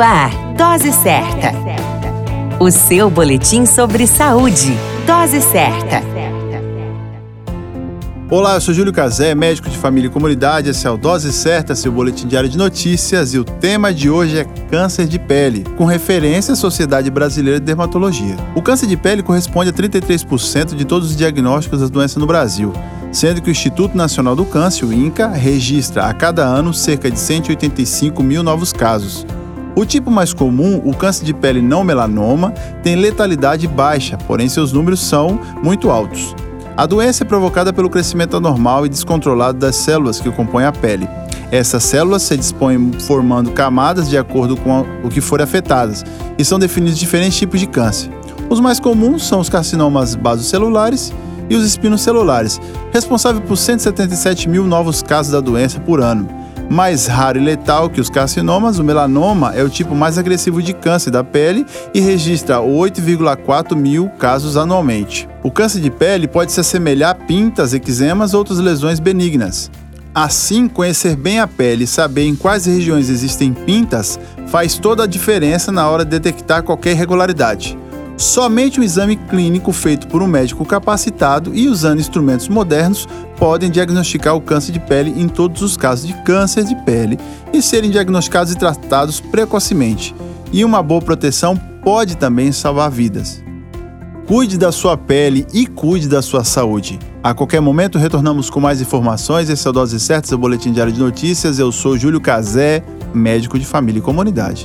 Ar, Dose Certa. O seu boletim sobre saúde. Dose Certa. Olá, eu sou Júlio Cazé, médico de família e comunidade. Esse é o Dose Certa, seu boletim diário de notícias. E o tema de hoje é câncer de pele, com referência à Sociedade Brasileira de Dermatologia. O câncer de pele corresponde a 33% de todos os diagnósticos das doenças no Brasil sendo que o Instituto Nacional do Câncer, o INCA, registra a cada ano cerca de 185 mil novos casos. O tipo mais comum, o câncer de pele não melanoma, tem letalidade baixa, porém seus números são muito altos. A doença é provocada pelo crescimento anormal e descontrolado das células que compõem a pele. Essas células se dispõem formando camadas de acordo com o que forem afetadas e são definidos diferentes tipos de câncer. Os mais comuns são os carcinomas basocelulares e os espinos celulares, responsável por 177 mil novos casos da doença por ano. Mais raro e letal que os carcinomas, o melanoma é o tipo mais agressivo de câncer da pele e registra 8,4 mil casos anualmente. O câncer de pele pode se assemelhar a pintas, eczemas ou outras lesões benignas. Assim, conhecer bem a pele e saber em quais regiões existem pintas faz toda a diferença na hora de detectar qualquer irregularidade. Somente um exame clínico feito por um médico capacitado e usando instrumentos modernos podem diagnosticar o câncer de pele em todos os casos de câncer de pele e serem diagnosticados e tratados precocemente. E uma boa proteção pode também salvar vidas. Cuide da sua pele e cuide da sua saúde. A qualquer momento retornamos com mais informações. Esse é o Dose Certa, seu boletim diário de notícias. Eu sou Júlio Cazé, médico de família e comunidade.